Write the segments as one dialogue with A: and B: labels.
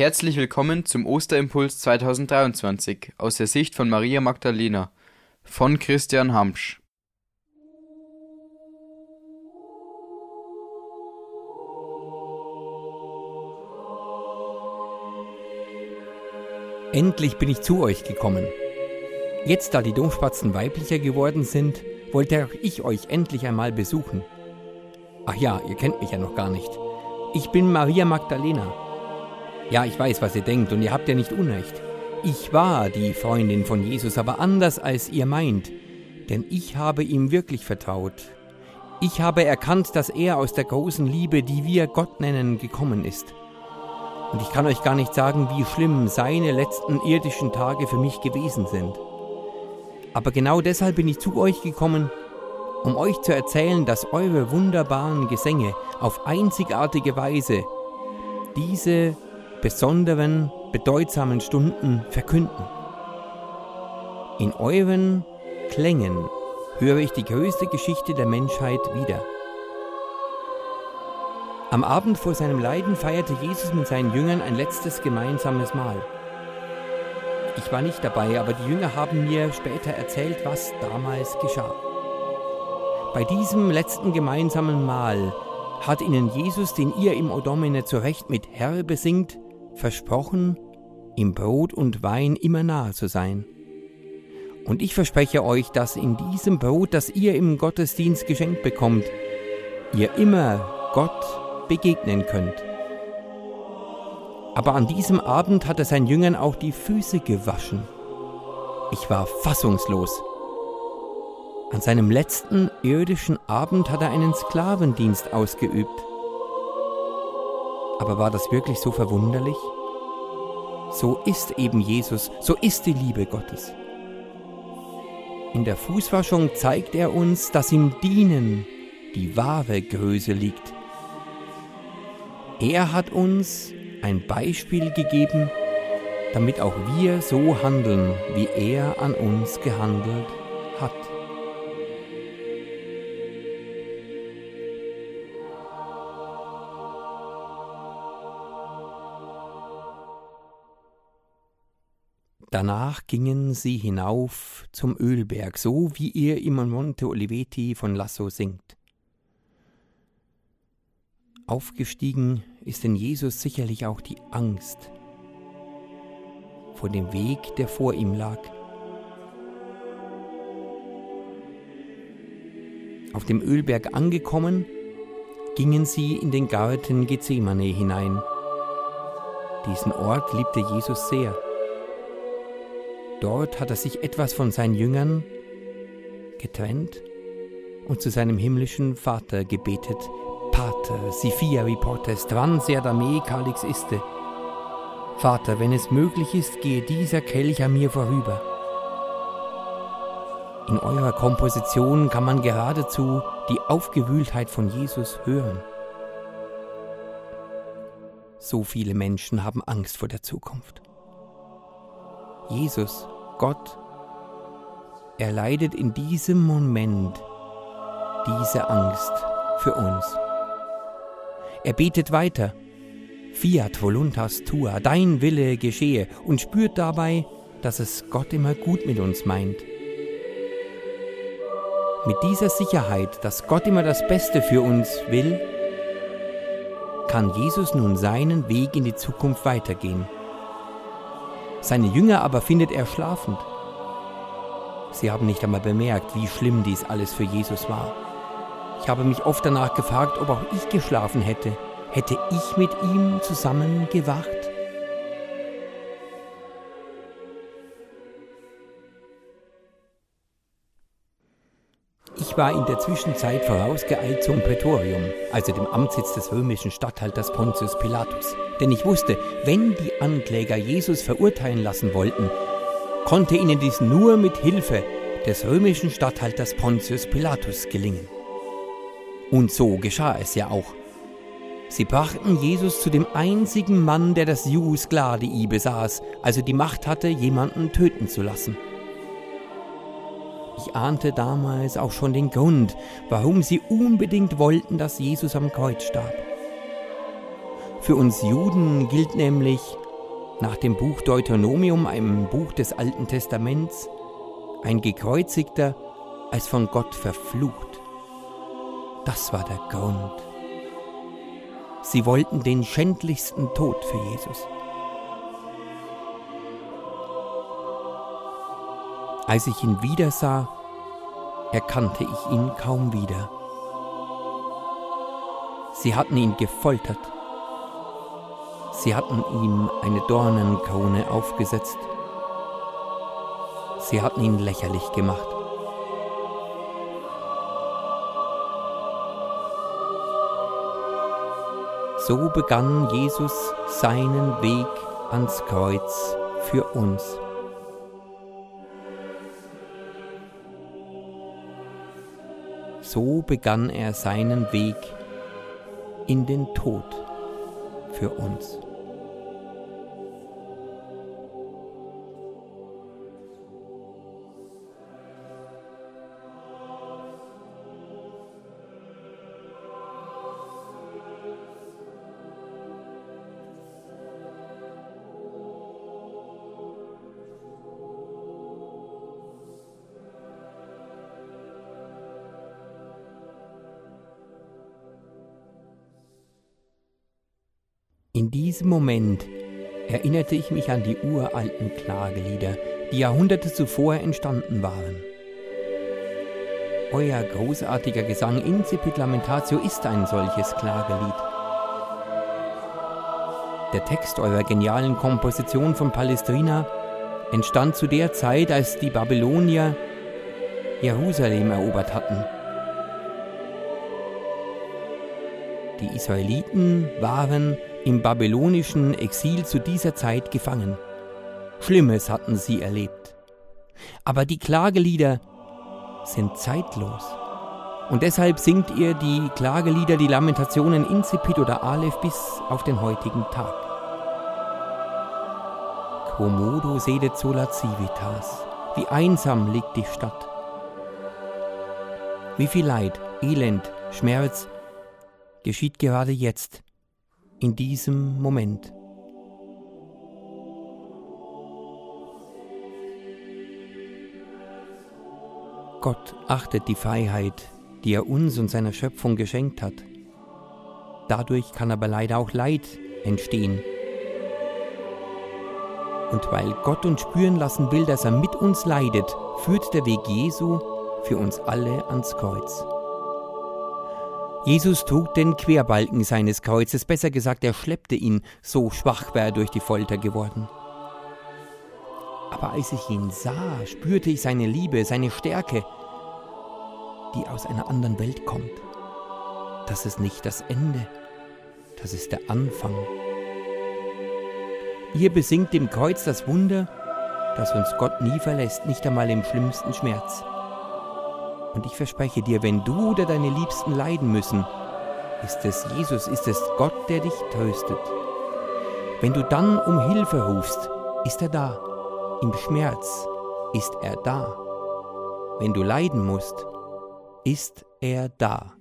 A: Herzlich willkommen zum Osterimpuls 2023 aus der Sicht von Maria Magdalena von Christian Hamsch.
B: Endlich bin ich zu euch gekommen. Jetzt, da die Domspatzen weiblicher geworden sind, wollte auch ich euch endlich einmal besuchen. Ach ja, ihr kennt mich ja noch gar nicht. Ich bin Maria Magdalena. Ja, ich weiß, was ihr denkt, und ihr habt ja nicht Unrecht. Ich war die Freundin von Jesus, aber anders als ihr meint, denn ich habe ihm wirklich vertraut. Ich habe erkannt, dass er aus der großen Liebe, die wir Gott nennen, gekommen ist. Und ich kann euch gar nicht sagen, wie schlimm seine letzten irdischen Tage für mich gewesen sind. Aber genau deshalb bin ich zu euch gekommen, um euch zu erzählen, dass eure wunderbaren Gesänge auf einzigartige Weise diese besonderen, bedeutsamen Stunden verkünden. In euren Klängen höre ich die größte Geschichte der Menschheit wieder. Am Abend vor seinem Leiden feierte Jesus mit seinen Jüngern ein letztes gemeinsames Mahl. Ich war nicht dabei, aber die Jünger haben mir später erzählt, was damals geschah. Bei diesem letzten gemeinsamen Mahl hat ihnen Jesus, den ihr im Odomine zu Recht mit Herr besingt, versprochen, im Brot und Wein immer nahe zu sein. Und ich verspreche euch, dass in diesem Brot, das ihr im Gottesdienst geschenkt bekommt, ihr immer Gott begegnen könnt. Aber an diesem Abend hat er seinen Jüngern auch die Füße gewaschen. Ich war fassungslos. An seinem letzten irdischen Abend hat er einen Sklavendienst ausgeübt. Aber war das wirklich so verwunderlich? So ist eben Jesus, so ist die Liebe Gottes. In der Fußwaschung zeigt er uns, dass im Dienen die wahre Größe liegt. Er hat uns ein Beispiel gegeben, damit auch wir so handeln, wie er an uns gehandelt Danach gingen sie hinauf zum Ölberg, so wie ihr im Monte Oliveti von Lasso singt. Aufgestiegen ist in Jesus sicherlich auch die Angst vor dem Weg, der vor ihm lag. Auf dem Ölberg angekommen, gingen sie in den Garten Gethsemane hinein. Diesen Ort liebte Jesus sehr. Dort hat er sich etwas von seinen Jüngern getrennt und zu seinem himmlischen Vater gebetet. Pater, si fiavi potest, vanser da me calix iste. Vater, wenn es möglich ist, gehe dieser Kelch an mir vorüber. In eurer Komposition kann man geradezu die Aufgewühltheit von Jesus hören. So viele Menschen haben Angst vor der Zukunft. Jesus, Gott, er leidet in diesem Moment diese Angst für uns. Er betet weiter, Fiat voluntas tua, dein Wille geschehe, und spürt dabei, dass es Gott immer gut mit uns meint. Mit dieser Sicherheit, dass Gott immer das Beste für uns will, kann Jesus nun seinen Weg in die Zukunft weitergehen. Seine Jünger aber findet er schlafend. Sie haben nicht einmal bemerkt, wie schlimm dies alles für Jesus war. Ich habe mich oft danach gefragt, ob auch ich geschlafen hätte. Hätte ich mit ihm zusammen gewacht? Ich war in der Zwischenzeit vorausgeeilt zum Prätorium, also dem Amtssitz des römischen Statthalters Pontius Pilatus. Denn ich wusste, wenn die Ankläger Jesus verurteilen lassen wollten, konnte ihnen dies nur mit Hilfe des römischen Statthalters Pontius Pilatus gelingen. Und so geschah es ja auch. Sie brachten Jesus zu dem einzigen Mann, der das Jus Gladii besaß, also die Macht hatte, jemanden töten zu lassen. Ich ahnte damals auch schon den Grund, warum sie unbedingt wollten, dass Jesus am Kreuz starb. Für uns Juden gilt nämlich nach dem Buch Deuteronomium, einem Buch des Alten Testaments, ein gekreuzigter als von Gott verflucht. Das war der Grund. Sie wollten den schändlichsten Tod für Jesus. Als ich ihn wiedersah, erkannte ich ihn kaum wieder. Sie hatten ihn gefoltert. Sie hatten ihm eine Dornenkrone aufgesetzt. Sie hatten ihn lächerlich gemacht. So begann Jesus seinen Weg ans Kreuz für uns. So begann er seinen Weg in den Tod für uns. In diesem Moment erinnerte ich mich an die uralten Klagelieder, die Jahrhunderte zuvor entstanden waren. Euer großartiger Gesang Incipit Lamentatio ist ein solches Klagelied. Der Text eurer genialen Komposition von Palestrina entstand zu der Zeit, als die Babylonier Jerusalem erobert hatten. Die Israeliten waren im babylonischen Exil zu dieser Zeit gefangen. Schlimmes hatten sie erlebt. Aber die Klagelieder sind zeitlos. Und deshalb singt ihr die Klagelieder, die Lamentationen Incipit oder Aleph bis auf den heutigen Tag. Quomodo sedet sola civitas, wie einsam liegt die Stadt. Wie viel Leid, Elend, Schmerz geschieht gerade jetzt in diesem Moment. Gott achtet die Freiheit, die er uns und seiner Schöpfung geschenkt hat. Dadurch kann aber leider auch Leid entstehen. Und weil Gott uns spüren lassen will, dass er mit uns leidet, führt der Weg Jesu für uns alle ans Kreuz. Jesus trug den Querbalken seines Kreuzes, besser gesagt, er schleppte ihn, so schwach war er durch die Folter geworden. Aber als ich ihn sah, spürte ich seine Liebe, seine Stärke, die aus einer anderen Welt kommt. Das ist nicht das Ende, das ist der Anfang. Ihr besingt dem Kreuz das Wunder, dass uns Gott nie verlässt, nicht einmal im schlimmsten Schmerz. Und ich verspreche dir, wenn du oder deine Liebsten leiden müssen, ist es Jesus, ist es Gott, der dich tröstet. Wenn du dann um Hilfe rufst, ist er da. Im Schmerz ist er da. Wenn du leiden musst, ist er da.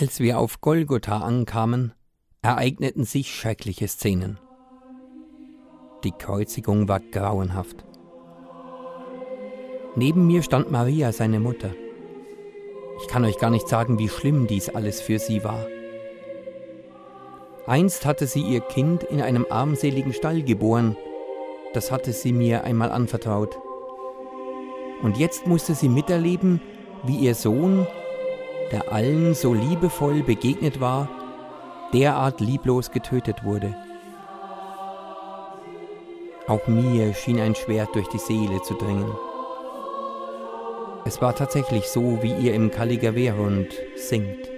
B: Als wir auf Golgotha ankamen, ereigneten sich schreckliche Szenen. Die Kreuzigung war grauenhaft. Neben mir stand Maria, seine Mutter. Ich kann euch gar nicht sagen, wie schlimm dies alles für sie war. Einst hatte sie ihr Kind in einem armseligen Stall geboren, das hatte sie mir einmal anvertraut. Und jetzt musste sie miterleben, wie ihr Sohn der allen so liebevoll begegnet war, derart lieblos getötet wurde. Auch mir schien ein Schwert durch die Seele zu dringen. Es war tatsächlich so, wie ihr im Caligaverund singt.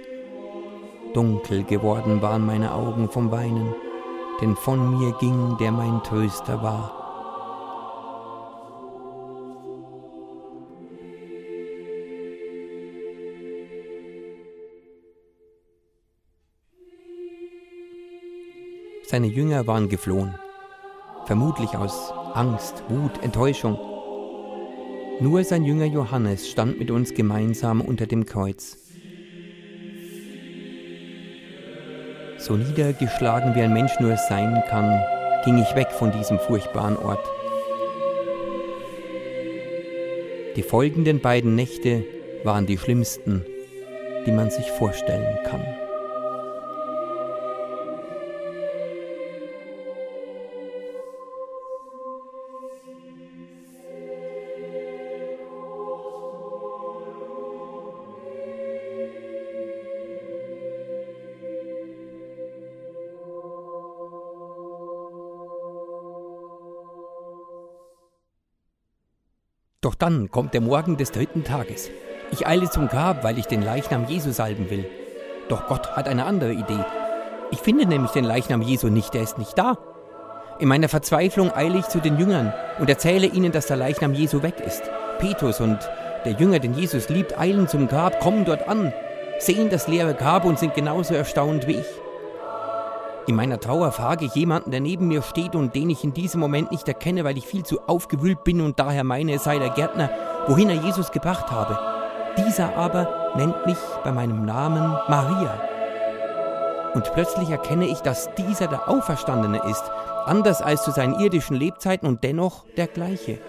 B: Dunkel geworden waren meine Augen vom Weinen, denn von mir ging, der mein Tröster war. Seine Jünger waren geflohen, vermutlich aus Angst, Wut, Enttäuschung. Nur sein Jünger Johannes stand mit uns gemeinsam unter dem Kreuz. So niedergeschlagen wie ein Mensch nur sein kann, ging ich weg von diesem furchtbaren Ort. Die folgenden beiden Nächte waren die schlimmsten, die man sich vorstellen kann. Doch dann kommt der Morgen des dritten Tages. Ich eile zum Grab, weil ich den Leichnam Jesu salben will. Doch Gott hat eine andere Idee. Ich finde nämlich den Leichnam Jesu nicht, er ist nicht da. In meiner Verzweiflung eile ich zu den Jüngern und erzähle ihnen, dass der Leichnam Jesu weg ist. Petrus und der Jünger, den Jesus liebt, eilen zum Grab, kommen dort an, sehen das leere Grab und sind genauso erstaunt wie ich. In meiner Trauer frage ich jemanden, der neben mir steht und den ich in diesem Moment nicht erkenne, weil ich viel zu aufgewühlt bin und daher meine, es sei der Gärtner, wohin er Jesus gebracht habe. Dieser aber nennt mich bei meinem Namen Maria. Und plötzlich erkenne ich, dass dieser der Auferstandene ist, anders als zu seinen irdischen Lebzeiten und dennoch der gleiche.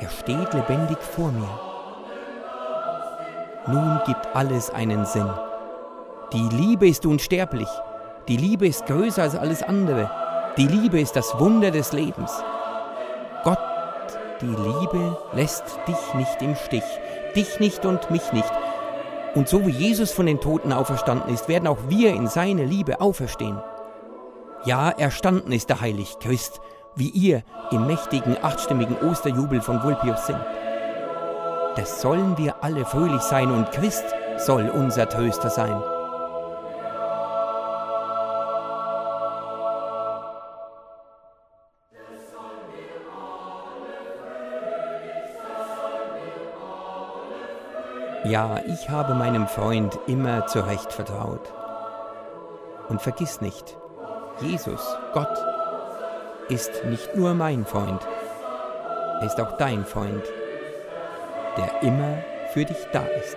B: Er steht lebendig vor mir. Nun gibt alles einen Sinn. Die Liebe ist unsterblich. Die Liebe ist größer als alles andere. Die Liebe ist das Wunder des Lebens. Gott, die Liebe lässt dich nicht im Stich, dich nicht und mich nicht. Und so wie Jesus von den Toten auferstanden ist, werden auch wir in seine Liebe auferstehen. Ja, erstanden ist der Heilig Christ, wie ihr im mächtigen achtstimmigen Osterjubel von Vulpius singt. Das sollen wir alle fröhlich sein und Christ soll unser Tröster sein. Ja, ich habe meinem Freund immer zurecht vertraut. Und vergiss nicht, Jesus, Gott, ist nicht nur mein Freund, er ist auch dein Freund, der immer für dich da ist.